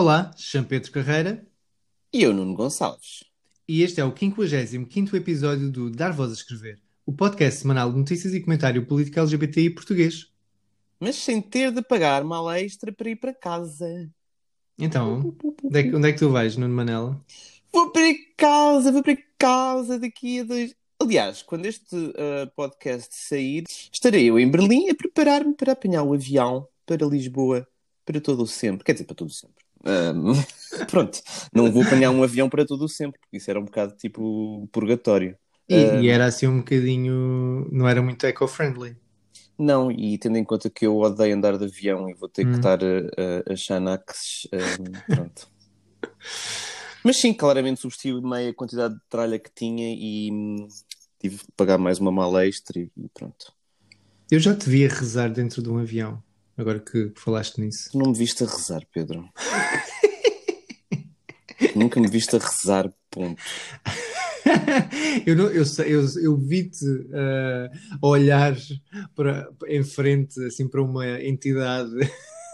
Olá, chamo Pedro Carreira E eu, Nuno Gonçalves. e este é o 55º episódio do Dar Voz a Escrever, o podcast semanal de notícias e comentário político LGBTI português. Mas sem ter de pagar mal extra para ir para casa. Então, onde é que, onde é que tu vais, Nuno Manela? Vou para casa, vou para casa daqui a dois. Aliás, quando este uh, podcast sair, estarei eu em Berlim a preparar-me para apanhar o avião para Lisboa para todo o sempre. Quer dizer, para todo o sempre. Ahm, pronto, não vou apanhar um avião para todo o sempre, porque isso era um bocado tipo purgatório. E, Ah. e era assim um bocadinho. não era muito eco-friendly. Não, e tendo em conta que eu odeio andar de avião e vou ter que Hum. estar a, a, a Xanax, um, pronto. Mas sim, claramente substituí meia quantidade de tralha que tinha e hum, tive que pagar mais uma mala extra e e pronto. Eu já te via rezar dentro de um avião, agora que falaste nisso. Tu não me viste a rezar, Pedro. Nunca me viste a rezar, ponto. eu, não, eu, eu, eu vi-te ah, olhar para, em frente, assim, para uma entidade.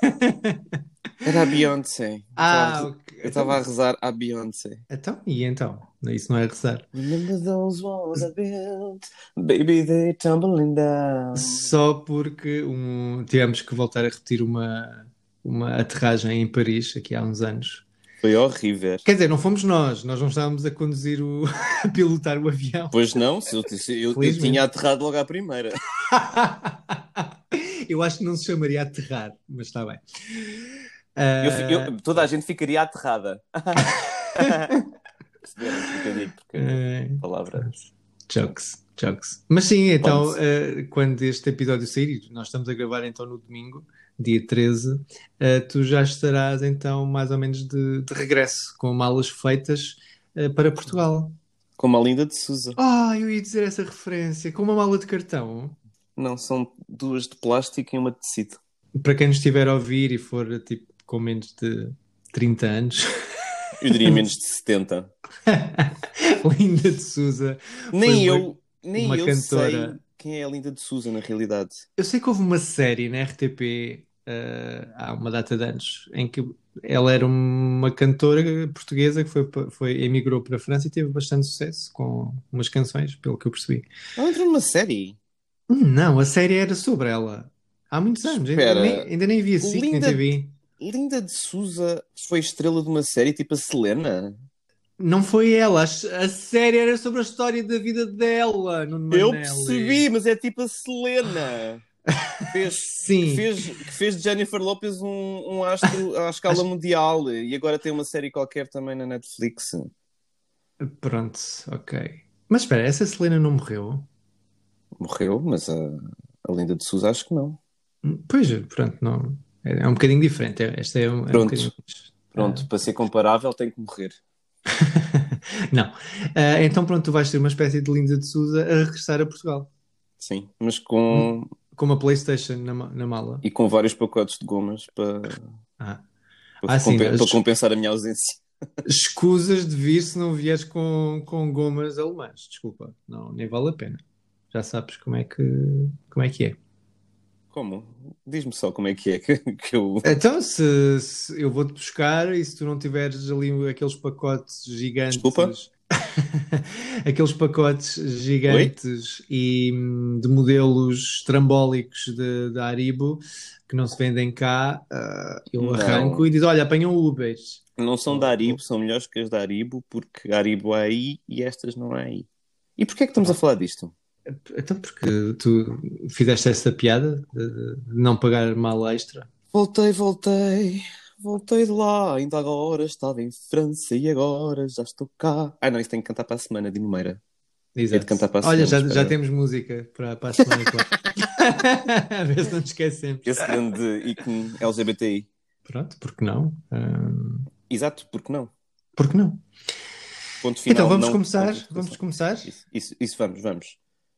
Era a Beyoncé. Ah, Eu ok. estava a rezar à Beyoncé. Então, e então? Isso não é rezar. Remember those walls I built, baby, they tumbling down. Só porque um, tivemos que voltar a repetir uma, uma aterragem em Paris, aqui há uns anos. Foi horrível. Quer dizer, não fomos nós, nós não estávamos a conduzir o, a pilotar o avião. Pois não, eu, eu- eu tinha aterrado logo à primeira. Eu acho que não se chamaria aterrar, mas está bem. Eu fi- Ah, eu- toda a gente ficaria aterrada. Um porque eh, a palavra. Jokes, jokes. Mas sim, então, eh, quando este episódio sair, e nós estamos a gravar então no domingo, dia 13, eh, tu já estarás então mais ou menos de, de regresso, com malas feitas eh, para Portugal. Como a Linda de Souza. Ah, eu ia dizer essa referência, com uma mala de cartão. Não, são duas de plástico e uma de tecido. Para quem nos estiver a ouvir e for tipo com menos de 30 anos, Eu diria menos de 70. Linda de Souza. Nem uma- eu, nem uma eu cantora. sei quem é a Linda de Souza, na realidade. Eu sei que houve uma série na RTP eh, há uma data de anos em que ela era uma cantora portuguesa que foi, foi, emigrou para a França e teve bastante sucesso com umas canções, pelo que eu percebi. Ela entrou numa série. Não, a série era sobre ela. Há muitos anos, ainda nem, ainda nem vi a SIC nem TV. Linda de Souza foi estrela de uma série tipo a Selena. Não foi ela, a, série era sobre a história da vida dela, no Eu percebi, mas é tipo a Selena. Fez, Sim. que fez, que fez de Jennifer Lopez um, um astro à escala mundial e agora tem uma série qualquer também na Netflix. Pronto, ok. Mas espera, essa Selena não morreu? Morreu, mas a, a Linda de Souza acho que não. Pois, pronto, não. É, é um bocadinho diferente. é- Esta é um, é um Pronto. bocadinho Pronto, para ser comparável tem que morrer. Não. Ah, então, pronto, tu vais ter uma espécie de Linda de Souza a regressar a Portugal. Sim, mas com Com uma PlayStation na, na mala. e com vários pacotes de gomas para, Ah. para, Ah, sim, para compensar a minha ausência. Escusas de vir se não vieres com, com gomas alemãs. Desculpa, não, nem vale a pena. Já sabes como é que, como é, que é. Como? Diz-me só como é que é que, que eu. Então, se, se eu vou-te buscar e se tu não tiveres ali aqueles pacotes gigantes. Desculpa? aqueles pacotes gigantes e hum, de modelos trambólicos de- da Haribo que não se vendem cá, ah, eu Não. arranco e diz: Olha, apanham Ubers. Não são da Haribo, são melhores que as da Haribo, porque a Haribo é aí e estas não é aí. E porquê é que estamos a falar disto? Então, porque tu fizeste essa piada de de não pagar mal extra. Voltei, voltei, voltei de lá. Ainda agora estava em França e agora já estou cá. Ah, não, isso tem que cantar para a semana, Dino Meira. Exato. de cantar para a Olha, semana, já, já espera. temos música para, para a semana, claro. A ver se não nos esquecemos. Esse grande ícone LGBTI. Pronto, porque não? Ahm, Exato, porque não? porque não? Ponto final. então vamos não- começar? de Vamos começar? Isso, isso, isso vamos, vamos.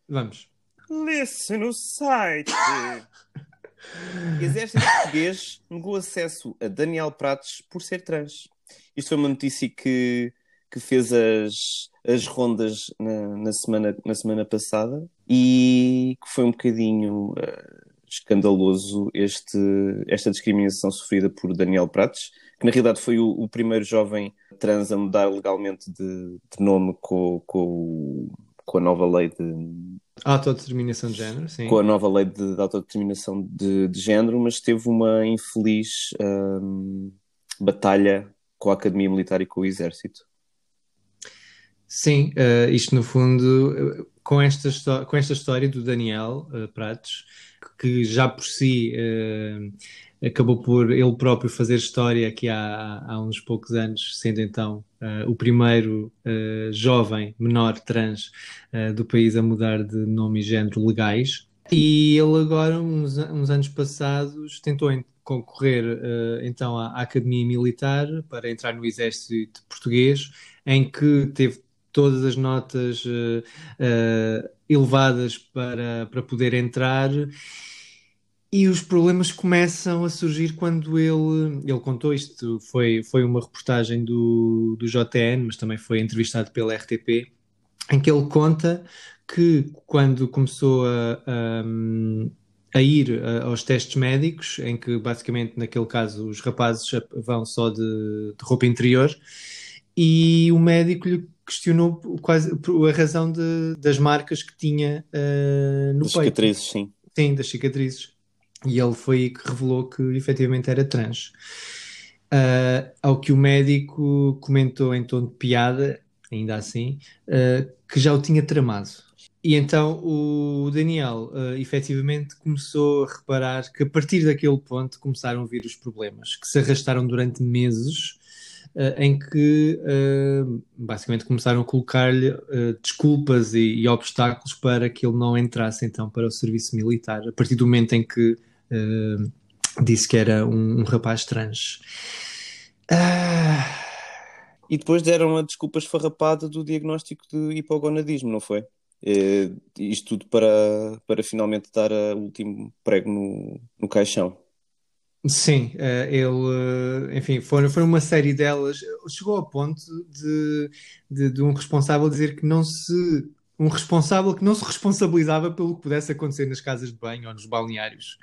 Vamos. Listen no site. Exército Português negou acesso a Daniel Prates por ser trans. Isto foi uma notícia que, que fez as, as rondas na, na semana, na semana passada e que foi um bocadinho eh, escandaloso este, esta discriminação sofrida por Daniel Prates, que na realidade foi o, o primeiro jovem trans a mudar legalmente de, de nome com, com, o- com a nova lei de, Autodeterminação de género, sim. com a nova lei de, de autodeterminação de, de género, mas teve uma infeliz hum, batalha com a Academia Militar e com o Exército. Sim, eh, isto no fundo, eh, com esta, com esta história do Daniel eh, Prates, que já por si eh, acabou por ele próprio fazer história aqui há, há uns poucos anos, sendo então eh, o primeiro eh, jovem menor trans eh, do país a mudar de nome e género legais. E ele agora, uns, uns anos passados, tentou en- concorrer então à, à Academia Militar para entrar no Exército Português, em que teve todas as notas elevadas para, para poder entrar. E os problemas começam a surgir quando ele, ele contou isto, foi, foi uma reportagem do, do JN, mas também foi entrevistado pela RTP, em que ele conta que quando começou a, a, a ir aos testes médicos, em que basicamente naquele caso os rapazes vão só de, de roupa interior, e o médico lhe questionou quase a razão de- das marcas que tinha eh, no Das peito. cicatrizes, sim. Sim, das cicatrizes. E ele foi que revelou que efetivamente era trans. Ah, ao que o médico comentou em tom de piada, ainda assim, ah, que já o tinha tramado. E então o Daniel, ah, efetivamente, começou a reparar que a partir daquele ponto começaram a vir os problemas, que se arrastaram durante meses, ah, em que ah, basicamente começaram a colocar-lhe ah, desculpas e, e obstáculos para que ele não entrasse então para o serviço militar, a partir do momento em que ah, disse que era um, um rapaz trans. Ah, E depois deram a desculpa esfarrapada do diagnóstico de hipogonadismo, não foi? Eh, isto tudo para, para finalmente dar o último prego no, no caixão. Sim, eh, ele, enfim, foram, foi uma série delas. Chegou ao ponto de, de, de um responsável dizer que não se. Um responsável que não se responsabilizava pelo que pudesse acontecer nas casas de banho ou nos balneários.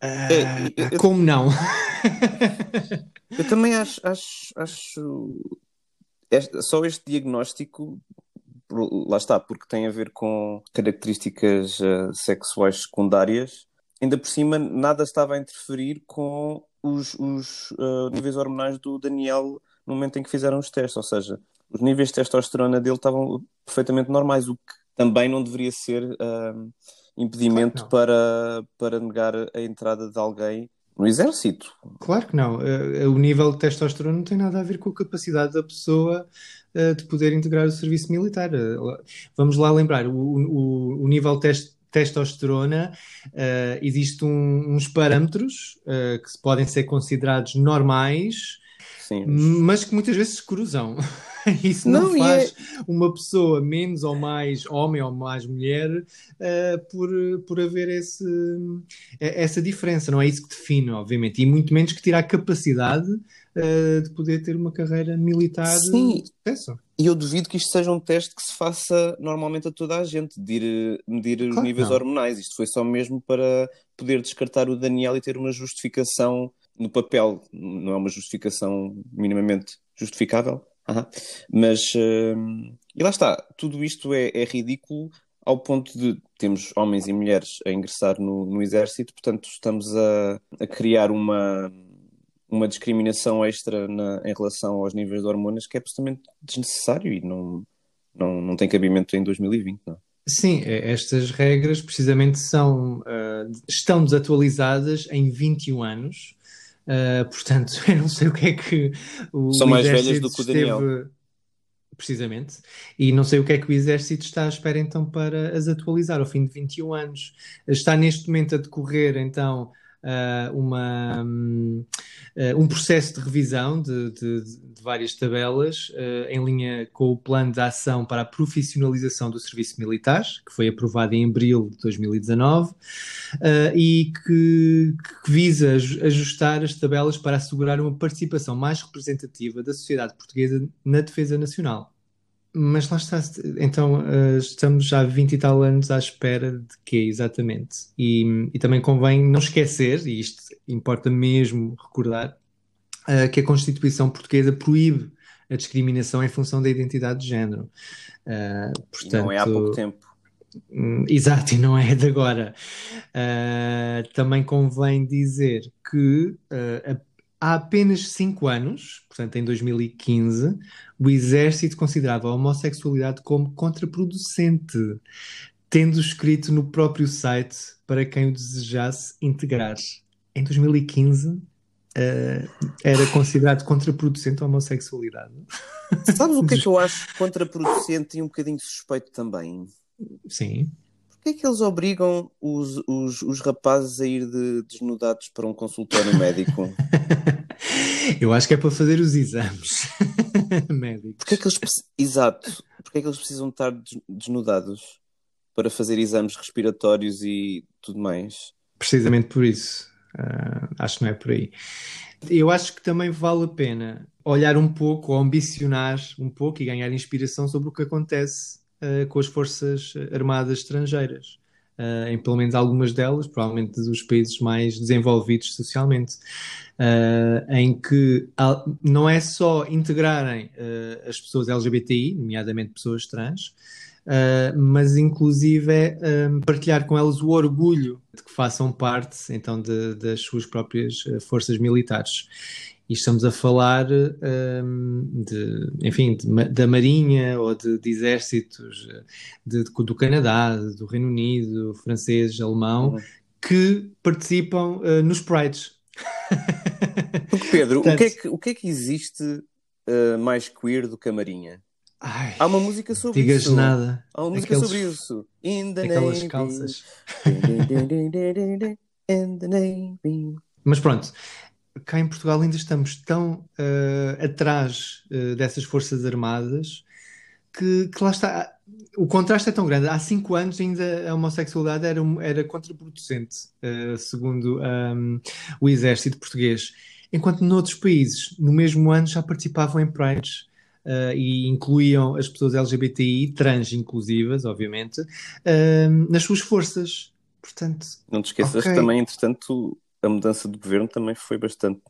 É, eu- como não? Eu também acho, acho, acho este- só este diagnóstico, lá está, porque tem a ver com características eh, sexuais secundárias, ainda por cima nada estava a interferir com os, os, eh, níveis hormonais do Daniel no momento em que fizeram os testes, ou seja, os níveis de testosterona dele estavam perfeitamente normais, o que também não deveria ser eh, impedimento Claro para, para negar a entrada de alguém no exército. Claro que não. Eh, O nível de testosterona não tem nada a ver com a capacidade da pessoa eh, de poder integrar o serviço militar. Eh, Vamos lá lembrar, o, o- o nível de tes- testosterona, eh, existe um- uns parâmetros eh, que podem ser considerados normais, Sim, mas que muitas vezes se cruzam. Isso não, Não, e faz uma pessoa menos ou mais homem ou mais mulher eh, por, por haver esse, eh, essa diferença. Não é isso que define, obviamente. E muito menos que tira a capacidade eh, de poder ter uma carreira militar Sim. de sucesso. E eu duvido que isto seja um teste que se faça normalmente a toda a gente, de ir medir os Claro que níveis não. hormonais. Isto foi só mesmo para poder descartar o Daniel e ter uma justificação no papel. Não é uma justificação minimamente justificável, Mas hum, e lá está, tudo isto é, é ridículo ao ponto de temos homens e mulheres a ingressar no, no exército, portanto estamos a, a criar uma uma discriminação extra na- em relação aos níveis de hormonas que é absolutamente desnecessário e não, não, não tem cabimento em 2020, não. Sim, eh, estas regras precisamente são, eh, estão desatualizadas em 21 anos. Eh, portanto, eu não sei o que é que o São mais exército velhas do que o Daniel. esteve- Precisamente. E não sei o que é que o exército está à espera então para as atualizar ao fim de 21 anos. Está neste momento a decorrer então uh, uma, um, uh, um processo de revisão de, de, de várias tabelas uh, em linha com o plano de ação para a profissionalização do serviço militar, que foi aprovado em abril de 2019, e que, que visa ajustar as tabelas para assegurar uma participação mais representativa da sociedade portuguesa na defesa nacional. Mas lá está, então uh, estamos já há 20 e tal anos à espera de quê, exatamente? E, e também convém não esquecer, e isto importa mesmo recordar, uh, que a Constituição Portuguesa proíbe a discriminação em função da identidade de género. Uh, portanto, não é há pouco tempo. Hum, exato, e não é de agora. também convém dizer que a há apenas 5 anos, portanto em 2015, o Exército considerava a homossexualidade como contraproducente, tendo escrito no próprio site para quem o desejasse integrar. Em 2015, uh, eh, era considerado contraproducente a homossexualidade. Sabes o que é que eu acho contraproducente e um bocadinho suspeito também? Sim. Porquê é que eles obrigam os, os, os rapazes a ir de, desnudados para um consultório médico? Eu acho que é para fazer os exames médicos. Porquê é que eles, exato. Porquê é que eles precisam estar desnudados para fazer exames respiratórios e tudo mais? Precisamente por isso. Uh, acho que não é por aí. Eu acho que também vale a pena olhar um pouco, ou ambicionar um pouco e ganhar inspiração sobre o que acontece uh, com as forças armadas estrangeiras. Uh, em pelo menos algumas delas, provavelmente dos países mais desenvolvidos socialmente, uh, em que não é só integrarem as pessoas LGBTI, nomeadamente pessoas trans, mas inclusive é partilhar com elas o orgulho de que façam parte então de, das suas próprias forças militares. E estamos a falar um, de, enfim, de, da Marinha ou de, de exércitos de, do Canadá, do Reino Unido, francês, alemão, uhum. que participam uh, nos Prides. Porque, Pedro, Portanto, o, que é que, o que é que existe uh, mais queer do que a Marinha? Ai, Há uma música sobre digas isso. nada. Há uma música Aqueles, sobre isso. In the aquelas Navy. calças. In the Navy. Mas pronto, cá em Portugal ainda estamos tão uh, atrás uh, dessas forças armadas que, que, lá está. O contraste é tão grande. Há cinco anos ainda a homossexualidade era, era contraproducente, uh, segundo um, o exército português. Enquanto noutros países, no mesmo ano, já participavam em prides. Uh, e incluíam as pessoas LGBTI, trans inclusivas, obviamente, uh, nas suas forças. Portanto, não te esqueças okay. também, entretanto, a mudança de governo também foi bastante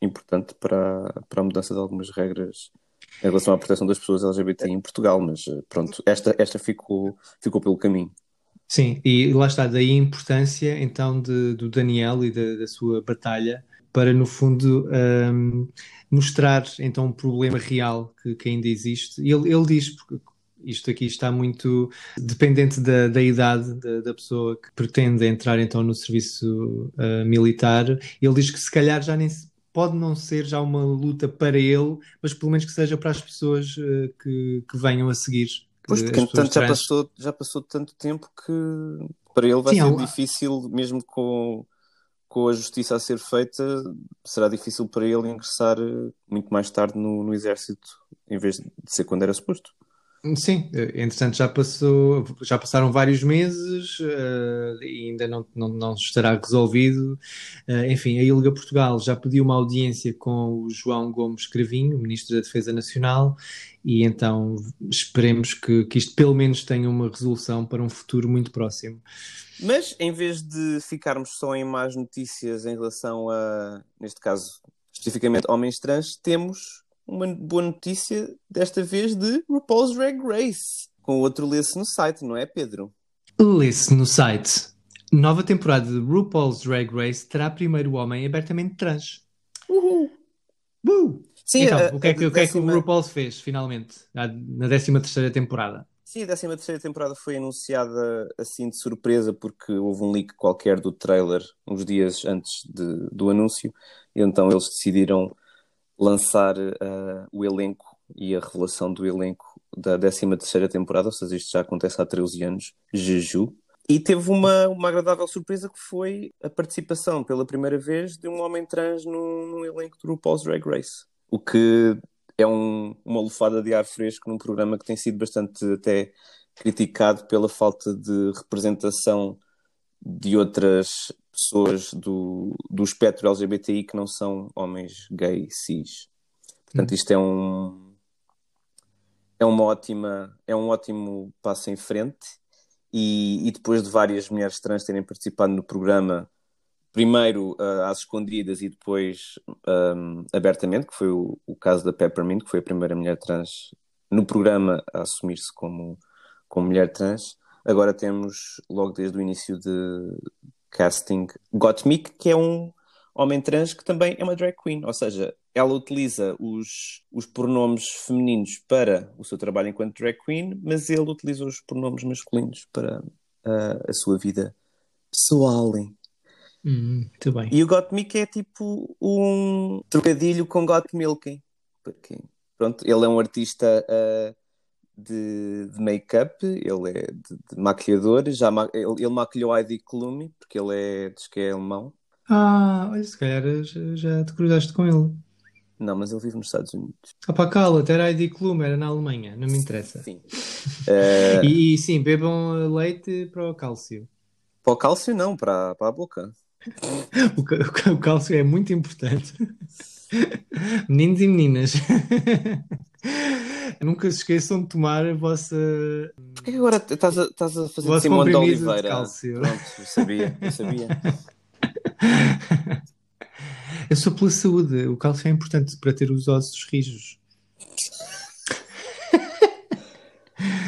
importante para, para a mudança de algumas regras em relação à proteção das pessoas LGBT em Portugal, mas eh, pronto, esta, esta ficou, ficou pelo caminho. Sim, e lá está, daí a importância então de, do Daniel e da, da sua batalha para, no fundo, um, mostrar então um problema real que, que ainda existe. Ele, ele diz, porque isto aqui está muito dependente da, da idade da, da, pessoa que pretende entrar então no serviço uh, militar. Ele diz que se calhar já nem pode não ser já uma luta para ele, mas pelo menos que seja para as pessoas uh, que, que venham a seguir. Pois, porque entretanto já passou, já passou tanto tempo que para ele vai Sim, ser difícil, mesmo com, com a justiça a ser feita, será difícil para ele ingressar eh, muito mais tarde no, no exército, em vez de ser quando era suposto. Sim, entretanto já passou, já passaram vários meses uh, e ainda não, não, não estará resolvido. Uh, enfim, a ILGA Portugal já pediu uma audiência com o João Gomes Cravinho, Ministro da Defesa Nacional, e então esperemos que, que isto pelo menos tenha uma resolução para um futuro muito próximo. Mas em vez de ficarmos só em más notícias em relação a, neste caso, especificamente homens trans, temos uma boa notícia, desta vez de RuPaul's Drag Race. Com outro lê-se no site, não é, Pedro? Lê-se no site. Nova temporada de RuPaul's Drag Race terá primeiro homem abertamente trans. Uhul! Uh! Sim, então, a, o que é que, o, que, é que o RuPaul fez, finalmente, na 13 terceira temporada? Sim, a 13 terceira temporada foi anunciada assim de surpresa porque houve um leak qualquer do trailer uns dias antes de, do anúncio e então eles decidiram lançar uh, o elenco e a revelação do elenco da 13 terceira temporada, ou seja, isto já acontece há 13 anos, Jeju. E teve uma, uma agradável surpresa que foi a participação pela primeira vez de um homem trans num, num elenco do RuPaul's Drag Race. O que é um, uma lufada de ar fresco num programa que tem sido bastante até criticado pela falta de representação de outras pessoas do, do espectro LGBTI que não são homens gay cis. Portanto, isto é um é uma ótima é um ótimo passo em frente e, e depois de várias mulheres trans terem participado no programa primeiro uh, às escondidas e depois um, abertamente, que foi o, o, caso da Peppermint, que foi a primeira mulher trans no programa a assumir-se como, como mulher trans. Agora temos, logo desde o início de casting, Gottmik, que é um homem trans que também é uma drag queen, ou seja, ela utiliza os, os pronomes femininos para o seu trabalho enquanto drag queen, mas ele utiliza os pronomes masculinos para uh, a sua vida pessoal. Hum, muito bem. E o Got Milk é tipo um trocadilho com Got Milk. Porque, pronto, ele é um artista uh, de, de make-up, ele é de, de maquilhador, já ma ele, ele maquilhou Heidi Klum, porque ele é, diz que é alemão. Ah, olha, se calhar já, já te cruzaste com ele. Não, mas ele vive nos Estados Unidos. Ah pá, cala-te, era Heidi Klum, era na Alemanha, não me interessa. Sim. Uh... E, e, sim, bebam leite para o cálcio. Para o cálcio não, para, para a boca. o, o cálcio é muito importante. Meninos e meninas. Nunca se esqueçam de tomar a vossa. Porquê que agora estás a, estás a fazer Vosso Simão de comprimido de Oliveira? cálcio. Pronto, eu sabia, eu sabia. Eu sou pela saúde. O cálcio é importante para ter os ossos rijos.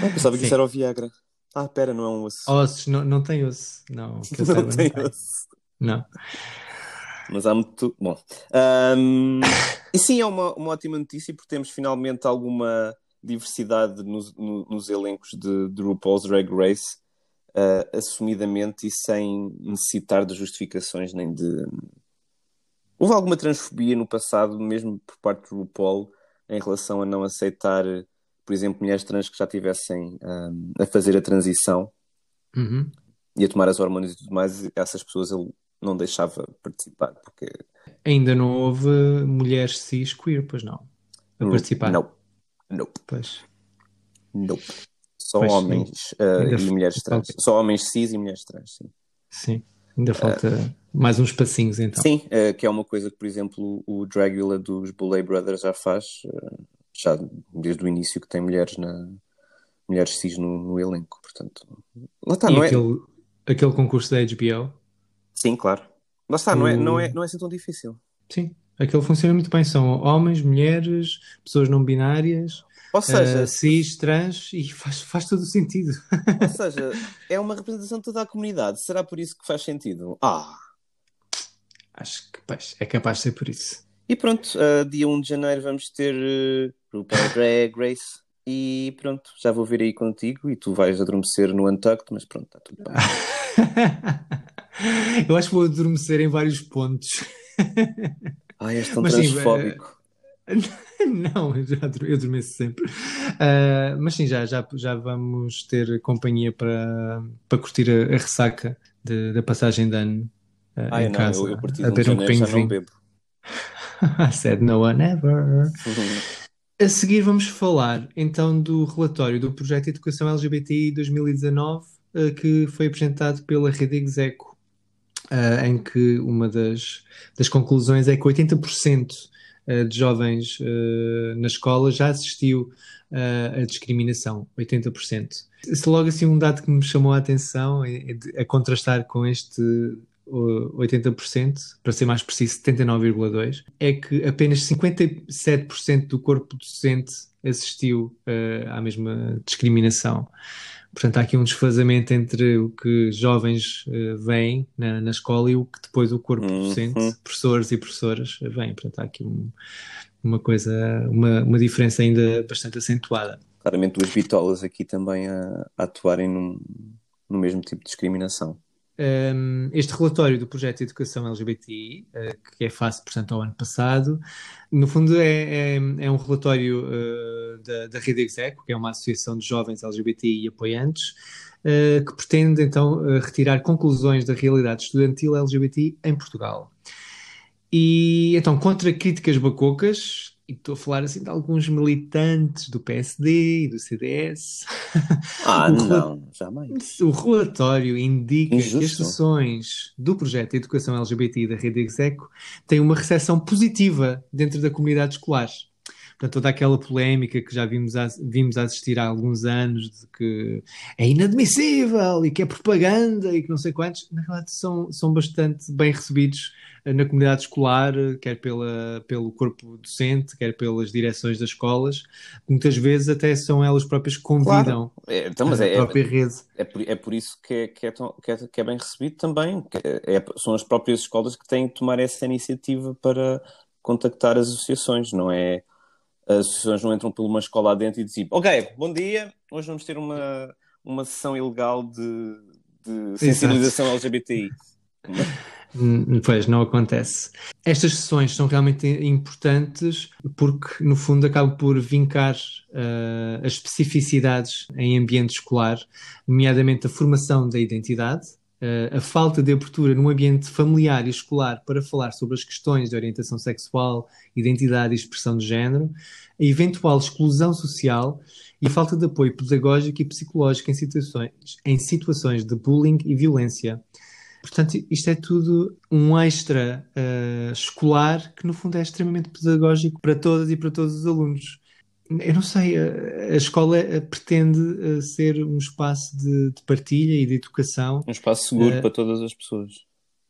Ah, pensava que isso era o Viagra. Ah, pera, não é um osso. Ossos, não, não tem osso. Não, que eu não saiba, tem tem. osso. Não. Mas há muito. Bom. Ahm, e sim, é uma, uma ótima notícia porque temos finalmente alguma diversidade nos, no- nos elencos de, de RuPaul's Drag Race, ah, assumidamente e sem necessitar de justificações nem de. Houve alguma transfobia no passado, mesmo por parte do RuPaul, em relação a não aceitar, por exemplo, mulheres trans que já tivessem ahm, a fazer a transição Uhum. e a tomar as hormonas e tudo mais, essas pessoas ele não deixava participar, porque Ainda não houve mulheres cis queer, pois não? A participar. Não, nope, Pois. nope. Só Pois, homens uh, e mulheres falta- trans. Só homens cis e mulheres trans, sim. Sim. Ainda falta mais uns passinhos então. Sim, uh, que é uma coisa que, por exemplo, o Dragula dos Boulay Brothers já faz, uh, já desde o início que tem mulheres na mulheres cis no, no elenco, portanto. Lá está, e não é? aquele, aquele concurso da HBO, Sim, claro. Lá está, não é, O- não, é, não é assim tão difícil. sim, aquele funciona muito bem. São homens, mulheres, pessoas não binárias, Ou seja, eh, cis, trans, e faz, faz todo o sentido. ou seja, é uma representação de toda a comunidade. Será por isso que faz sentido? Ah! Acho que pois, é capaz de ser por isso. E pronto, uh, dia 1 de janeiro vamos ter uh, RuPaul Drag Race. E pronto, já vou vir aí contigo e tu vais adormecer no Untucked, mas pronto, está tudo bem. Eu acho que vou adormecer em vários pontos. Ai, és tão Mas sim, transfóbico. Não, eu, eu adormeço sempre. Ah, mas sim, já, já, já vamos ter companhia para, para curtir a, a ressaca de- da passagem de ano ah, Ai, em não, casa, eu, eu a partir a de 1 de beber um copinho de vinho. I said no one ever. A seguir vamos falar então do relatório do Projeto de Educação LGBTI 2019 eh, que foi apresentado pela Rede Execo, eh, em que uma das, das conclusões é que 80% eh, de jovens eh, na escola já assistiu a discriminação, 80%. Se logo assim um dado que me chamou a atenção, é- é a contrastar com este uh, 80%, para ser mais preciso, 79,2%, é que apenas 57% do corpo docente assistiu uh, à mesma discriminação. Portanto, há aqui um desfazamento entre o que jovens uh, veem na, na escola e o que depois o corpo Uhum. docente, professores e professoras, uh, veem. Portanto, há aqui um- uma coisa, uma, uma diferença ainda bastante acentuada. Claramente duas bitolas aqui também a, a atuarem num, no mesmo tipo de discriminação. Um, este relatório do projeto de educação LGBTI, uh, que é face, portanto, ao ano passado, no fundo é, é, é um relatório uh, da, da Rede Execo, que é uma associação de jovens LGBTI apoiantes, uh, que pretende então retirar conclusões da realidade estudantil LGBTI em Portugal. E então, contra críticas bacocas, e estou a falar assim de alguns militantes do PSD e do CDS. Ah, não, jamais. O relatório indica Injusto. que as sessões do projeto de educação LGBT da Rede Execo têm uma recepção positiva dentro da comunidade escolar. Portanto, toda aquela polémica que já vimos, a, vimos a assistir há alguns anos de que é inadmissível e que é propaganda e que não sei quantos, na verdade são, são bastante bem recebidos na comunidade escolar, quer pela, pelo corpo docente, quer pelas direções das escolas, muitas vezes até são elas próprias que convidam claro. é, então, mas a é, própria rede. É por, é por isso que é, que, é tão, que, é, que é bem recebido também. É, são as próprias escolas que têm que tomar essa iniciativa para contactar as associações, não é? As associações não entram por uma escola adentro e dizem, ok, bom dia, hoje vamos ter uma, uma sessão ilegal de, de sensibilização Exato. LGBTI. Hum, pois, não acontece. Estas sessões são realmente importantes porque, no fundo, acabam por vincar uh, as especificidades em ambiente escolar, nomeadamente a formação da identidade, uh, a falta de abertura num ambiente familiar e escolar para falar sobre as questões de orientação sexual, identidade e expressão de género, a eventual exclusão social e falta de apoio pedagógico e psicológico em situações, em situações de bullying e violência. Portanto, isto é tudo um extra uh, escolar que, no fundo, é extremamente pedagógico para todas e para todos os alunos. Eu não sei, a, a escola eh, pretende ser um espaço de, de, partilha e de educação. Um espaço seguro uh, para todas as pessoas.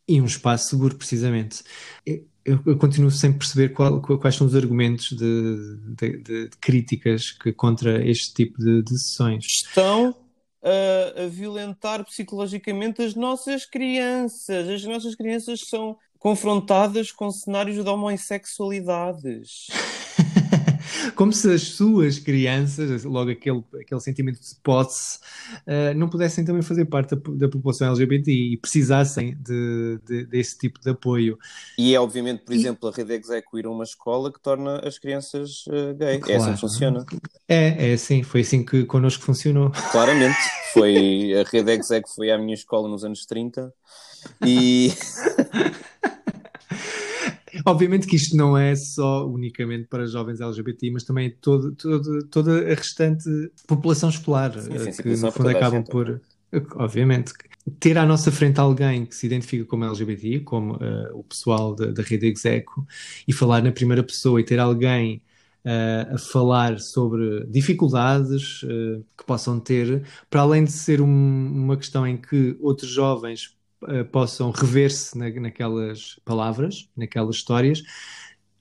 E um espaço seguro, precisamente. Eu, eu continuo sem perceber qual, quais são os argumentos de, de, de, críticas que, contra este tipo de, de sessões. Estão a, a violentar psicologicamente as nossas crianças. As nossas crianças são confrontadas com cenários de homossexualidades. Como se as suas crianças, logo aquele, aquele sentimento de posse, uh, não pudessem também fazer parte da, da população LGBT e precisassem de, de, desse tipo de apoio. E é obviamente, por e... exemplo, a rede Execo ir a uma escola que torna as crianças uh, gay. Claro. É assim que funciona. É, é assim, foi assim que connosco funcionou. Claramente, foi a rede Execo foi à minha escola nos anos 30 e Obviamente que isto não é só unicamente para jovens LGBT, mas também todo, todo, toda a restante população escolar, sim, sim, eh, que no fundo acabam por, obviamente, ter à nossa frente alguém que se identifica como LGBT, como uh, o pessoal da, da rede Execo, e falar na primeira pessoa e ter alguém uh, a falar sobre dificuldades uh, que possam ter, para além de ser um, uma questão em que outros jovens uh, possam rever-se na, naquelas palavras, naquelas histórias,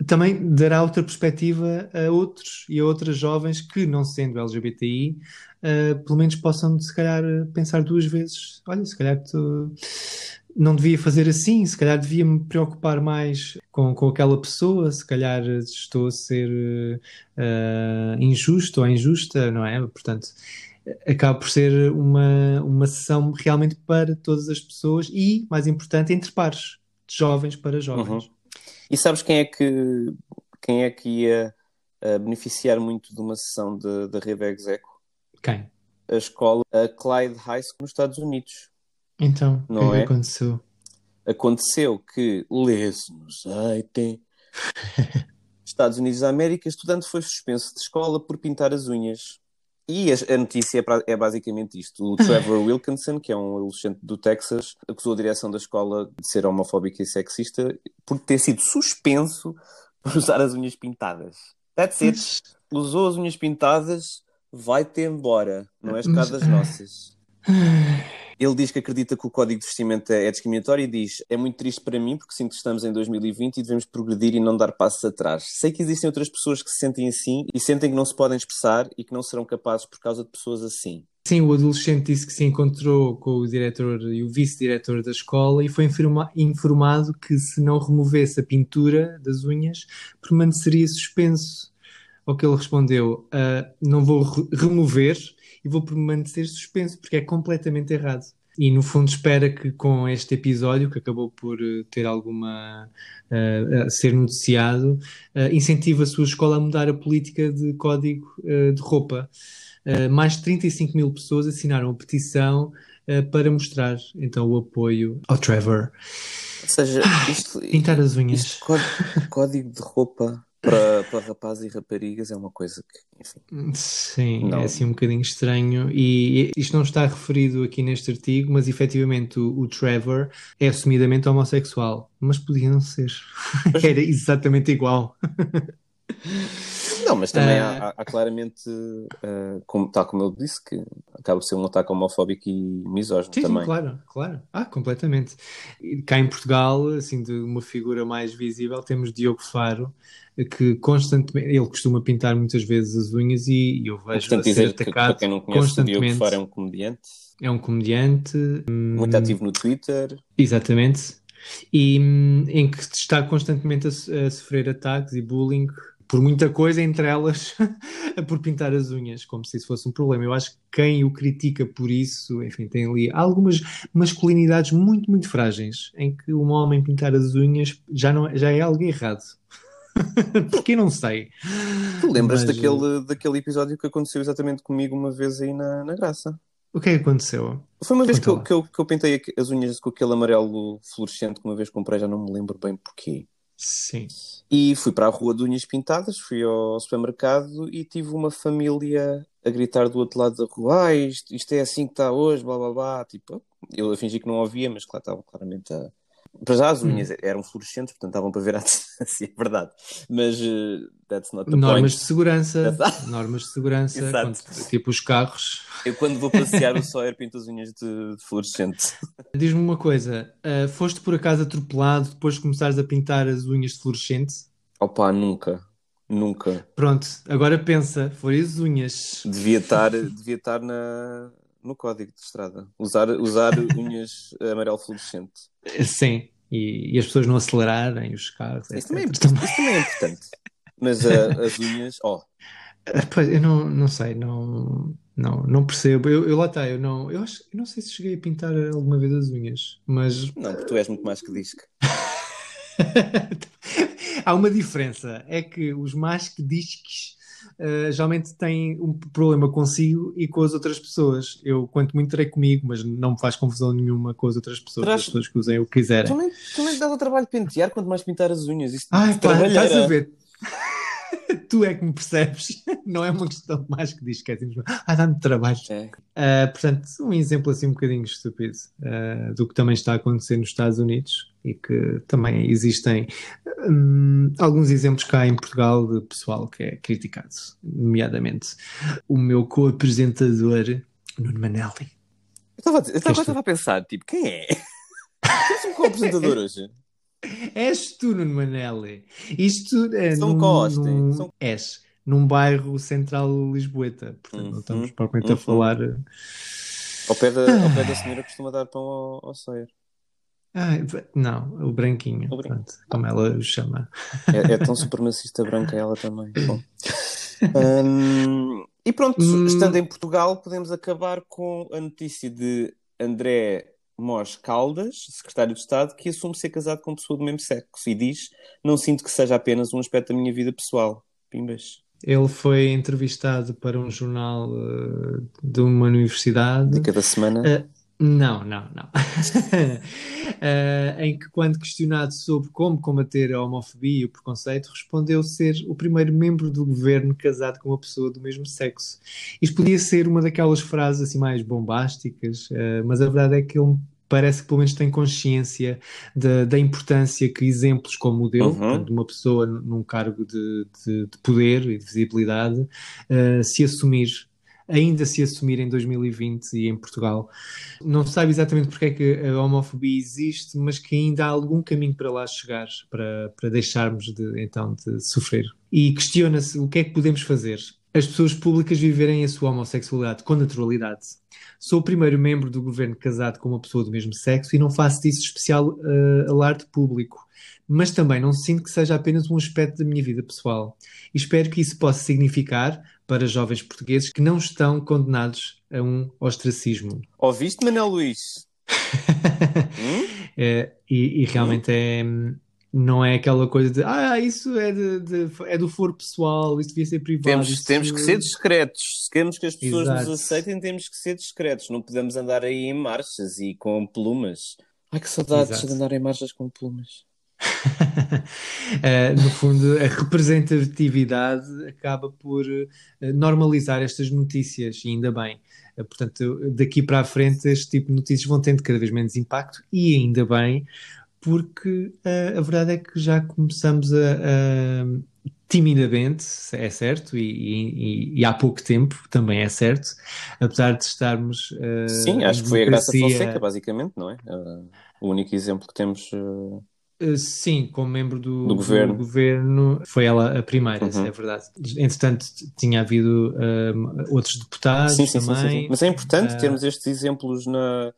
também dará outra perspectiva a outros e a outras jovens que, não sendo LGBTI, uh, pelo menos possam, se calhar, pensar duas vezes: olha, se calhar tu não devia fazer assim, se calhar devia me preocupar mais com, com aquela pessoa, se calhar estou a ser uh, injusto ou injusta, não é? Portanto acaba por ser uma, uma sessão realmente para todas as pessoas e, mais importante, entre pares, de jovens para jovens. Uhum. E sabes quem é que, quem é que ia uh, beneficiar muito de uma sessão da rede Execo? Quem? A escola a Clyde High School nos Estados Unidos. Então, o que é? aconteceu? Aconteceu que, tem... Estados Unidos da América, estudante foi suspenso de escola por pintar as unhas. E a, notícia é, é, basicamente isto. O Trevor Wilkinson, que é um adolescente do Texas, acusou a direção da escola de ser homofóbica e sexista por ter sido suspenso por usar as unhas pintadas. That's it. Usou as unhas pintadas, vai-te embora. Não és cá das nossas. Ele diz que acredita que o código de vestimenta é discriminatório e diz: É muito triste para mim porque sinto que estamos em 2020 e devemos progredir e não dar passos atrás. Sei que existem outras pessoas que se sentem assim e sentem que não se podem expressar e que não serão capazes por causa de pessoas assim. Sim, o adolescente disse que se encontrou com o diretor e o vice-diretor da escola e foi informado que se não removesse a pintura das unhas, permaneceria suspenso. Ao que ele respondeu: uh, Não vou re remover e vou permanecer suspenso, porque é completamente errado. E no fundo espera que com este episódio, que acabou por eh, ter alguma uh, ser noticiado, uh, incentiva a sua escola a mudar a política de código uh, de roupa. mais de 35 mil pessoas assinaram a petição para mostrar então o apoio ao Trevor. Ou seja, isto, Pintar as unhas. isto código, código de roupa para, para rapazes e raparigas é uma coisa que, enfim. Sim, Não. é assim um bocadinho estranho. E isto não está referido aqui neste artigo, mas efetivamente o, o Trevor é assumidamente homossexual. Mas podia não ser. Era exatamente igual. Não, mas também Ah. há, há- claramente, ah, como, tal como ele disse, que acaba por ser um ataque homofóbico e misógino Sim, sim, também. claro, claro. Ah, completamente. Cá em Portugal, assim, de uma figura mais visível, temos Diogo Faro, que constantemente, ele costuma pintar muitas vezes as unhas e eu vejo Portanto, a ser que, atacado para quem não conhece, o Diogo constantemente. Faro é um comediante, É um comediante, muito ativo no Twitter. Exatamente. E hum, em que está constantemente a, a sofrer ataques e bullying por muita coisa, entre elas por pintar as unhas, como se isso fosse um problema. Eu acho que quem o critica por isso, enfim, tem ali algumas masculinidades muito, muito frágeis, em que um homem pintar as unhas já, não, já é algo errado. Porque não sei. Tu lembras Mas, daquele, daquele episódio que aconteceu exatamente comigo uma vez aí na, na Graça? O que é que aconteceu? Foi uma vez que eu, que, eu, que eu pintei as unhas com aquele amarelo fluorescente que uma vez comprei, já não me lembro bem porquê. Sim. E fui para a rua de unhas pintadas, fui ao supermercado e tive uma família a gritar do outro lado da rua: ah, isto, isto é assim que está hoje, blá blá blá. Tipo, eu a fingir que não ouvia, mas claro, estavam claramente a. Para já as unhas eram fluorescentes, portanto estavam para ver a distância, é verdade. Mas uh, that's not the Normas point. de segurança. Normas de segurança. Exato. quando- tipo os carros. Eu quando vou passear o Sawyer pinto as unhas de, de fluorescente. Diz-me uma coisa, ah, foste por acaso atropelado depois de começares a pintar as unhas de fluorescente? Opa, nunca. Nunca. Pronto, agora pensa, foi as unhas. Devia estar, devia estar na, no código de estrada. Usar, usar unhas amarelo fluorescente. Sim, e, e as pessoas não acelerarem os carros, Isso também, é importante, isso também é importante. Mas ah, as unhas, ó, Ah, Pois, eu não, não sei, não, não, não percebo. Eu, eu lá está, eu não, eu acho, eu não sei se cheguei a pintar alguma vez as unhas, mas não, porque tu és muito mais que disque. há uma diferença, é que os mais que disques uh, geralmente têm um problema consigo e com as outras pessoas. Eu, quanto muito, terei comigo, mas não me faz confusão nenhuma com as outras pessoas, Terás- as pessoas que usem o que quiserem. Também, também dá o trabalho de pentear, quanto mais pintar as unhas. Isso Ai, pá, estás a ver? tu é que me percebes, não é uma questão mais que diz que é simplesmente, ah, dá-me trabalho. É. Uh, portanto, um exemplo assim um bocadinho estúpido uh, do que também está a acontecer nos Estados Unidos e que também existem hum, alguns exemplos cá em Portugal de pessoal que é criticado, nomeadamente o meu co-apresentador Nuno Manelli. Eu estava a dizer- eu estava- Queres tu? estava a pensar, tipo, quem é? Temos um co-apresentador hoje. És tu, Nuno Manelli. Isto é São num, Costa, num- são- és num bairro central lisboeta. Portanto, Uhum, não estamos propriamente a uhum. falar. uh, Ao pé da, ao pé da senhora costuma dar pão ao, ao Sawyer. ah, não, o branquinho, O pronto, como ela o chama. É, é tão supremacista branca ela também. Hum, e pronto, Hum. estando em Portugal, podemos acabar com a notícia de André Mós Caldas, secretário de Estado, que assume ser casado com pessoa do mesmo sexo e diz: Não sinto que seja apenas um aspecto da minha vida pessoal. Pimbas. Ele foi entrevistado para um jornal uh, de uma universidade. Dica da semana. Uh, não, não, não. Uh, em que, quando questionado sobre como combater a homofobia e o preconceito, respondeu ser o primeiro membro do governo casado com uma pessoa do mesmo sexo. Isto podia ser uma daquelas frases assim mais bombásticas, uh, mas a verdade é que ele parece que pelo menos tem consciência da, da importância que exemplos como o dele, Uhum. portanto, uma pessoa num cargo de, de- de poder e de visibilidade, uh, se assumir ainda se assumir em 2020 e em Portugal. Não se sabe exatamente porque é que a homofobia existe, mas que ainda há algum caminho para lá chegar, para, para deixarmos de, então de sofrer. E questiona-se o que é que podemos fazer. As pessoas públicas viverem a sua homossexualidade com naturalidade. Sou o primeiro membro do governo casado com uma pessoa do mesmo sexo e não faço disso especial eh, alarde público. Mas também não sinto que seja apenas um aspecto da minha vida pessoal. Espero que isso possa significar, para jovens portugueses que não estão condenados a um ostracismo. Ouviste, Manel Luís? Hum? É, e, e realmente é, não é aquela coisa de ah, isso é, de, de- é do foro pessoal, isso devia ser privado. Temos, isso- temos que ser discretos. Se queremos que as pessoas Exato. nos aceitem, temos que ser discretos. Não podemos andar aí em marchas e com plumas. Ai, que saudades Exato. de andar em marchas com plumas. Eh, no fundo, a representatividade acaba por eh, normalizar estas notícias, e ainda bem. Eh, portanto, daqui para a frente, este tipo de notícias vão tendo cada vez menos impacto, e ainda bem, porque a verdade é que já começamos a, a- timidamente, é certo, e, e- e há pouco tempo também é certo, apesar de estarmos. Sim, acho que foi a Graça Fonseca, basicamente, não é? Uh, o único exemplo que temos. Uh, Uh, Sim, como membro do, Do governo. governo, foi ela a primeira, Uhum. é verdade. Entretanto, tinha havido um, outros deputados Sim, sim, também. sim. Mas é importante Ah, termos estes exemplos na,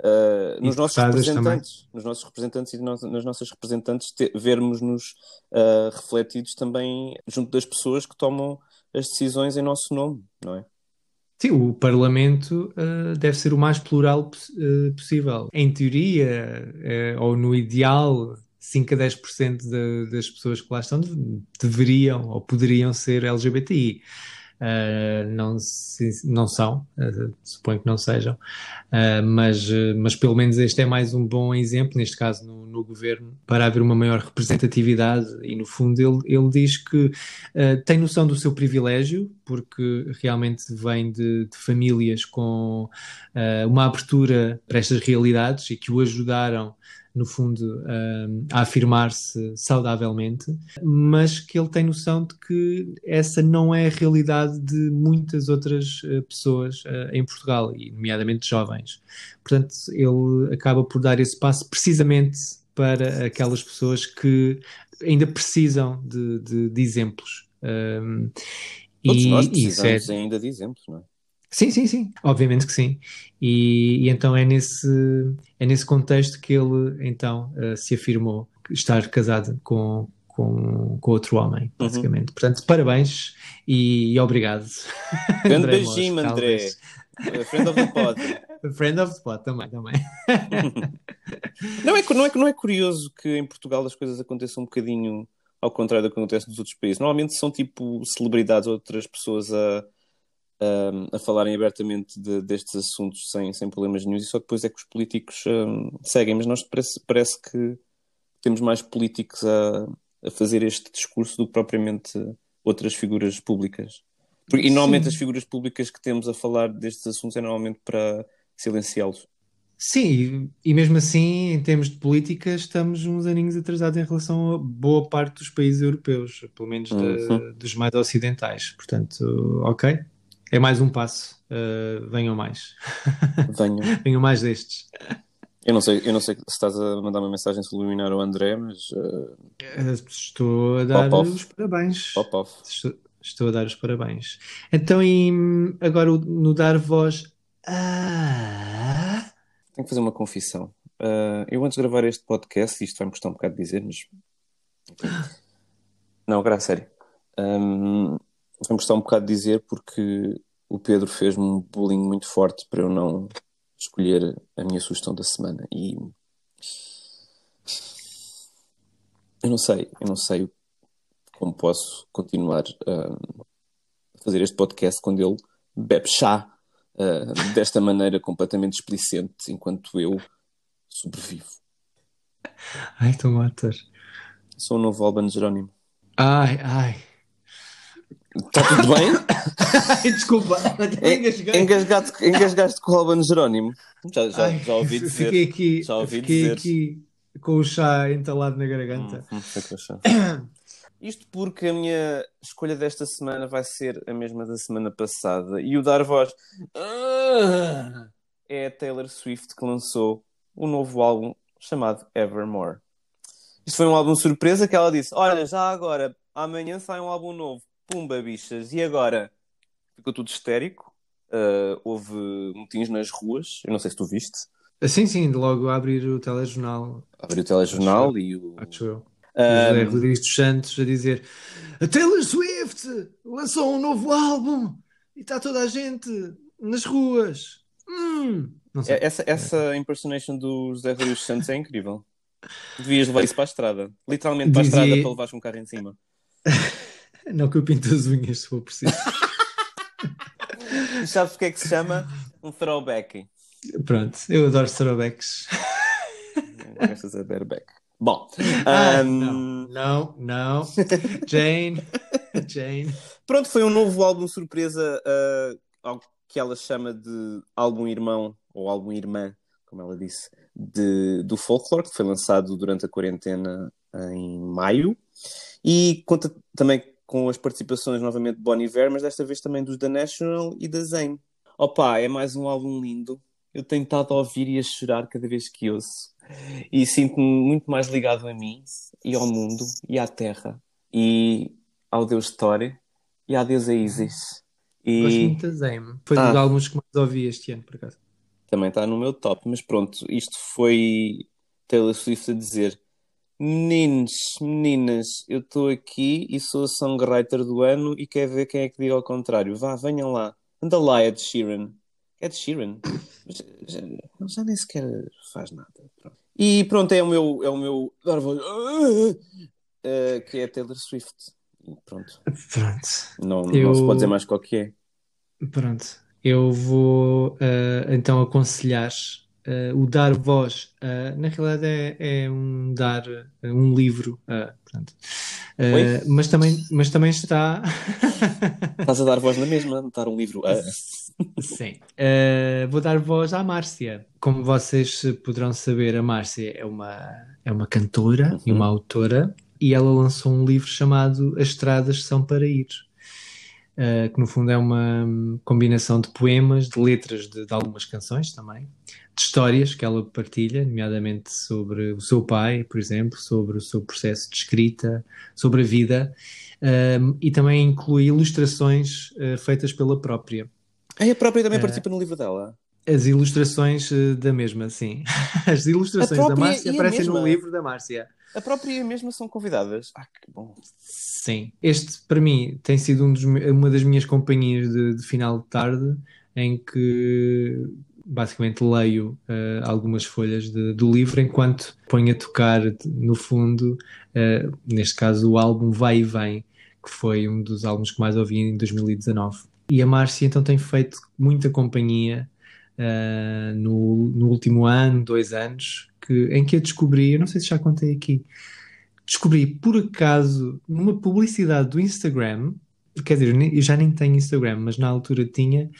uh, nos nossos representantes, nos nossos representantes e no- nas nossas representantes, te- vermos-nos uh, refletidos também junto das pessoas que tomam as decisões em nosso nome, não é? Sim, o Parlamento uh, deve ser o mais plural uh, possível. Em teoria, uh, ou no ideal, 5 a 10% de, das pessoas que lá estão de- deveriam ou poderiam ser LGBTI. Uh, não, se- não são, uh, suponho que não sejam, Uh, mas, mas pelo menos este é mais um bom exemplo, neste caso no, no governo, para haver uma maior representatividade. E no fundo, ele, ele diz que tem noção do seu privilégio, porque realmente vem de, de famílias com uma abertura para estas realidades e que o ajudaram. No fundo, uh, a afirmar-se saudavelmente, mas que ele tem noção de que essa não é a realidade de muitas outras uh, pessoas uh, em Portugal, e nomeadamente jovens. Portanto, ele acaba por dar esse passo precisamente para aquelas pessoas que ainda precisam de, de- de exemplos. Um, Todos e- nós é- precisamos ainda de exemplos, não é? Sim, sim, sim, obviamente que sim. E, e então é nesse, é nesse contexto que ele então eh, se afirmou estar casado com, com, com outro homem, Uhum. basicamente. Portanto, parabéns e, e obrigado. Grande beijinho, André. Friend of the pod. Friend of the pod também, também. Não é, não, é, não é curioso que em Portugal as coisas aconteçam um bocadinho ao contrário do que acontece nos outros países. Normalmente são tipo celebridades ou outras pessoas a, a, a falarem abertamente de- destes assuntos sem, sem problemas nenhum e só depois é que os políticos hum, seguem. Mas nós parece, parece que temos mais políticos a, a fazer este discurso do que propriamente outras figuras públicas. Porque- E normalmente Sim. as figuras públicas que temos a falar destes assuntos é normalmente para silenciá-los. Sim, e, mesmo assim, em termos de política, estamos uns aninhos atrasados em relação a boa parte dos países europeus, pelo menos Uhum. dos mais ocidentais. Portanto, ok, é mais um passo. Uh, venham mais. Venham. venham mais destes. Eu não sei, eu não sei se estás a mandar uma mensagem subliminar ao André, mas uh, estou a dar Pop os parabéns. pop off. Estou, estou a dar os parabéns. Então, e, agora o- no dar voz. Ah, Tenho que fazer uma confissão. Uh, eu antes de gravar este podcast, isto vai-me custar um bocado de dizer, mas. Não, agora a sério. Um, vai-me custar um bocado de dizer porque o Pedro fez-me um bullying muito forte para eu não escolher a minha sugestão da semana. E. Eu não sei, eu não sei como posso continuar a fazer este podcast quando ele bebe chá uh, desta maneira completamente explicente enquanto eu sobrevivo. ai, estou a matar. Sou o novo Alban Jerónimo. Ai, ai. Está tudo bem? Ai, desculpa. Engasguei. Engasgaste, engasgaste com o Alban Jerónimo? Já, já, Ai, já ouvi dizer. Fiquei aqui, Já ouvi fiquei dizer. aqui com o chá entalado na garganta. Hum, hum. Isto porque a minha escolha desta semana vai ser a mesma da semana passada e o dar voz ah, é a Taylor Swift que lançou um novo álbum chamado Evermore. Isto foi um álbum surpresa que ela disse: Olha, já agora, amanhã sai um álbum novo. Pumba, bichas. E agora? Ficou tudo histérico. Ah, houve motins nas ruas. Eu não sei se tu viste. Sim, sim, de logo a abrir o telejornal, Abriu o telejornal e o, acho eu. José Ahm, Rodrigues dos Santos a dizer a Taylor Swift lançou um novo álbum e está toda a gente nas ruas. Hum. Sei. essa, essa impersonation do José Rodrigues dos Santos é incrível. Devias levar isso para a estrada. Literalmente para a Dizia- estrada para levares um carro em cima. Não que eu pinto as unhas se for preciso. E sabes o que é que se chama? Um throwback. Pronto, eu adoro throwbacks. Gostas de. Bom, Ah, ahm, não, não, não. Jane, Jane. pronto, foi um novo álbum surpresa ah, ao que ela chama de álbum irmão, ou álbum irmã, como ela disse, de, do Folklore, que foi lançado durante a quarentena em maio. E conta também com as participações novamente de Bon Iver, mas desta vez também dos The National e da Zayn. Opa, é mais um álbum lindo. Eu tenho estado a ouvir e a chorar cada vez que ouço. E sinto-me muito mais ligado a mim e ao mundo e à terra e ao Deus Story e à deusa Isis. Gosto E muito da Zame. Foi Ah. dos álbuns que mais ouvi este ano, por acaso. também está no meu top. Mas pronto, isto foi Taylor Swift a dizer: Meninos, meninas, eu estou aqui e sou a songwriter do ano e quer ver quem é que diga ao contrário. Vá, venham lá. Anda lá, Ed Sheeran. Ed Sheeran? Já, já, já nem sequer faz nada. Pronto. E pronto, é o meu, é o meu ah, que é Taylor Swift. Pronto, Pronto. não, Eu- não se pode dizer mais qual que é. Pronto. Eu vou eh, então aconselhar eh, o dar voz. eh, na realidade é, é um dar eh, um livro. portanto. Oi? mas também, mas também está. Estás a dar voz na mesma, dar um livro. Sim. Vou dar voz à Márcia. Como vocês poderão saber, a Márcia é uma, é uma cantora e Uhum. uma autora, e ela lançou um livro chamado As Estradas São para Ir, que no fundo é uma combinação de poemas, de letras de, de algumas canções também, de histórias que ela partilha, nomeadamente sobre o seu pai, por exemplo, sobre o seu processo de escrita, sobre a vida, hum, e também inclui ilustrações eh, feitas pela própria. Ah, a própria também Eh, participa no livro dela. As ilustrações eh, da mesma, sim. As ilustrações da Márcia aparecem no livro da Márcia. A própria e a mesma são convidadas. Ah, que bom. Sim. Este, para mim, tem sido um dos uma das minhas companhias de, de final de tarde, em que basicamente leio eh, algumas folhas de- do livro enquanto ponho a tocar no fundo, eh, neste caso, o álbum Vai e Vem, que foi um dos álbuns que mais ouvi em 2019. E a Márcia então tem feito muita companhia uh, no, no último ano, dois anos, que, em que eu descobri, eu não sei se já contei aqui, descobri por acaso numa publicidade do Instagram, quer dizer, eu já nem tenho Instagram, mas na altura tinha,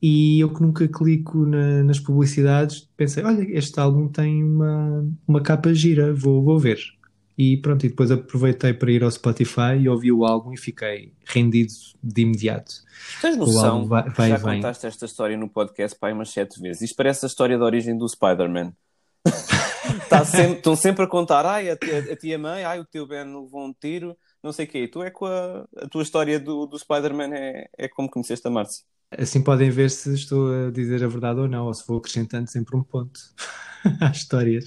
e eu que nunca clico na- nas publicidades, pensei, olha, este álbum tem uma, uma capa gira, vou, vou ver. E pronto, e depois aproveitei para ir ao Spotify e ouvi o álbum e fiquei rendido de imediato. Tens noção vai, vai já vem. contaste esta história no podcast pai umas sete vezes. Isto parece a história da origem do Spider-Man. Tá sempre- Estão sempre a contar, ai, a tia, a tia mãe, ai, o teu Ben levou um tiro, não sei o quê. E tu é com a, a tua história do, do Spider-Man é, é como conheceste a Márcia. Assim podem ver se estou a dizer a verdade ou não, ou se vou acrescentando sempre um ponto às histórias.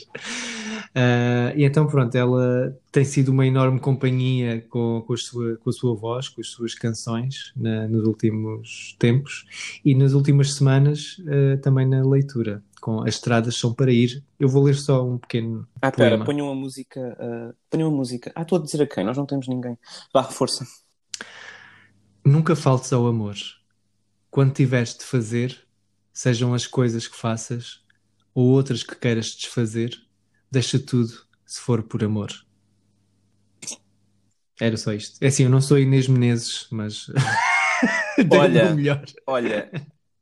Ah, e então, pronto, ela tem sido uma enorme companhia com, com, a, sua, com a sua voz, com as suas canções na- nos últimos tempos e nas últimas semanas ah, também na leitura, com As Estradas São para Ir. Eu vou ler só um pequeno Ah, pera, ponham uma música. ponham uma música. Ah, estou a dizer a quem? Nós não temos ninguém. Vá, força. Nunca faltes ao amor. Quando tiveres de fazer, sejam as coisas que faças ou outras que queiras desfazer, deixa tudo se for por amor. Era só isto. É assim, eu não sou Inês Menezes, mas Olha. melhor. Olha,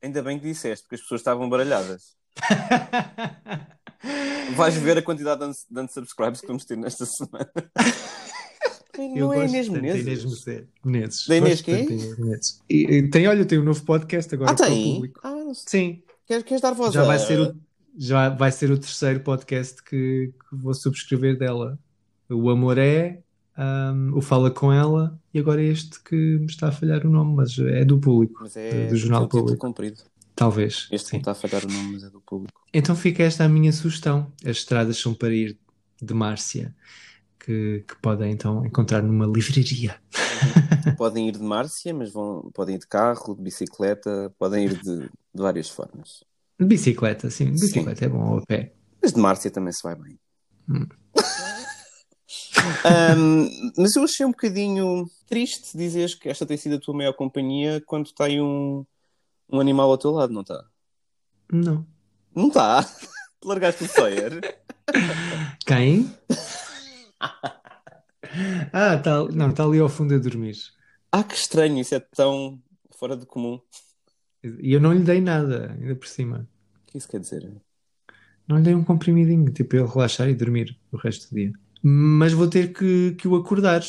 ainda bem que disseste, porque as pessoas estavam baralhadas. Vais ver a quantidade de unsubscribes que vamos ter nesta semana. Eu não é gosto Inês tanto da Inês Menezes. Menezes. Da Inês quê? Menezes. E, e tem, olha, tem um novo podcast agora Ah, para o tem? público. Ah, não sei. Sim, Queres, queres dar voz já a- vai ser o, já vai ser o terceiro podcast que, que vou subscrever dela. O Amor é, ahm, o Fala com ela e agora este que me está a falhar o nome, mas é do público, Mas é do Jornal um título Público. comprido. talvez. Este sim. não está a falhar o nome, mas é do público. Então fica esta a minha sugestão. As estradas são para ir de Márcia, que que, podem então encontrar numa livraria. Podem ir de Márcia, mas vão, podem ir de carro, de bicicleta, podem ir de, de várias formas. De bicicleta, sim, de Sim. bicicleta é bom ou a pé. Mas de Márcia também se vai bem. Hum. Ahm, mas eu achei um bocadinho triste dizeres que esta tem sido a tua maior companhia quando está aí um, um animal ao teu lado, não está? Não. Não está? Largaste o Sawyer? Quem? ah, tá, não, está ali ao fundo a dormir. Ah, que estranho, isso é tão fora de comum. E eu não lhe dei nada, ainda por cima. O que isso quer dizer? Não lhe dei um comprimidinho, tipo, para ele relaxar e dormir o resto do dia. Mas vou ter que, que o acordar,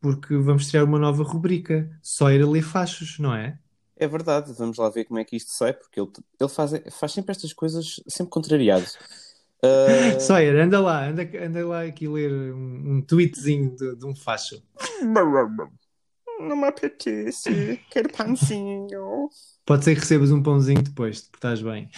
porque vamos criar uma nova rubrica. Só ir a ler fachos, não é? É verdade, vamos lá ver como é que isto sai, porque ele, ele faz, faz sempre estas coisas sempre contrariado. Ah, Sawyer, anda lá, anda, anda lá aqui ler um, um tweetzinho de, de um facho. Não me apetece, quero pãozinho. Pode ser que recebas um pãozinho depois, porque estás bem.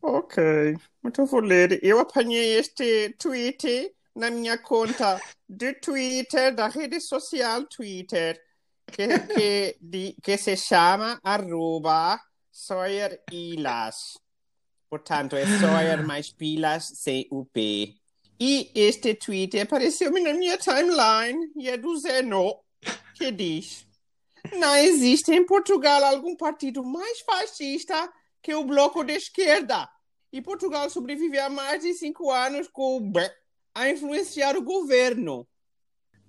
Ok, então vou ler. Eu apanhei este tweet na minha conta de Twitter, da rede social Twitter, que, que, di- que se chama arroba Sawyer Ilas. Portanto, é Sawyer mais pilas sem o P. E este tweet apareceu-me na minha timeline e é do Zeno, que diz: Não existe em Portugal algum partido mais fascista que o Bloco de Esquerda. E Portugal sobrevive há mais de cinco anos com o B a influenciar o governo.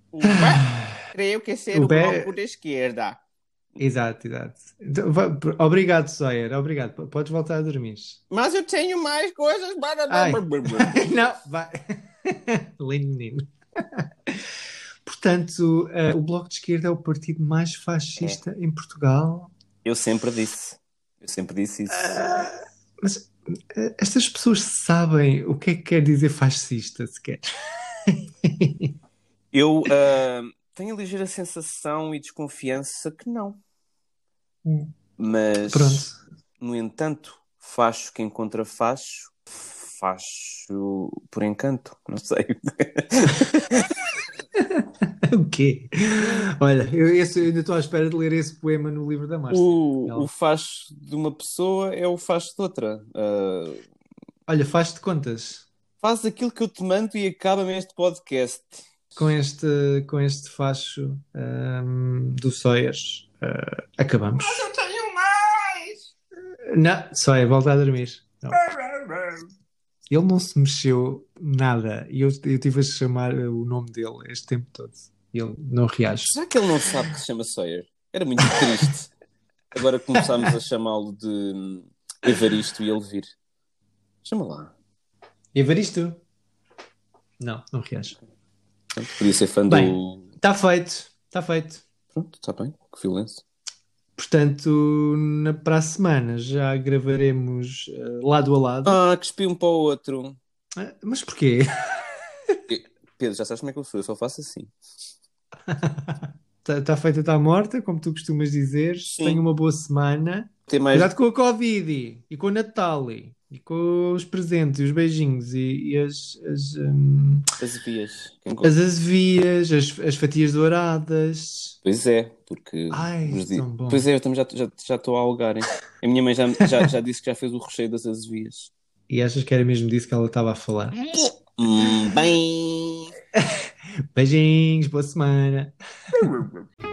O B, creio que ser O o, Bloco de Esquerda. Exato, exato. Então, va- Obrigado, Sawyer, obrigado. P- Podes voltar a dormir. Mas eu tenho mais coisas para... Ai. Não, vai. Lindo menino. Portanto, eh, o Bloco de Esquerda é o partido mais fascista em Portugal. Eu sempre disse. Eu sempre disse isso. Mas eh, estas pessoas sabem o que é que quer dizer fascista, sequer. Eu ah, tenho a ligeira sensação e desconfiança que não. Hum. Mas, Pronto. no entanto, facho que encontra facho, facho por encanto, não sei. O quê? Olha, eu, esse- eu ainda estou à espera de ler esse poema no livro da Márcia. O, Ela- o facho de uma pessoa é o facho de outra. Ah, Olha, faz-te contas faz aquilo que eu te mando e acaba-me este podcast. Com este, com este facho ahm, do Sawyers. ah, acabamos. Eu tenho mais! Não, Sawyer, volta a dormir. Não. Ele não se mexeu nada e eu, eu tive a chamar o nome dele este tempo todo. E ele não reage. Será que ele não sabe que se chama Sawyer? Era muito triste. Agora começámos a chamá-lo de hum, Evaristo e ele vir. Chama lá. Evaristo? Não, não reage. Pronto, Podia ser fã Bem. do. Está feito, está feito. Pronto, está bem. Que violência. Portanto, na, para a semana já gravaremos ah, lado a lado. Ah, cuspi um para o outro. Ah, mas porquê? Pedro, já sabes como é que eu sou? Eu só faço assim. Está tá feita, está morta, como tu costumas dizer. Sim. Tenha uma boa semana. Tem mais. Cuidado com a Covid e com o Natal e com os presentes e os beijinhos e, e as, as, hum, As vias. Quem as azevias, as, as fatias douradas. Pois é, porque. Ai, os di- bom. Pois é, eu também já já- já estou a algar. hein? A minha mãe já, já, já disse que já fez o recheio das azevias. E achas que era mesmo disso que ela estava a falar? Hum, bem. Beijinhos, boa semana.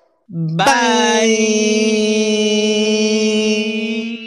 Bye. Bye.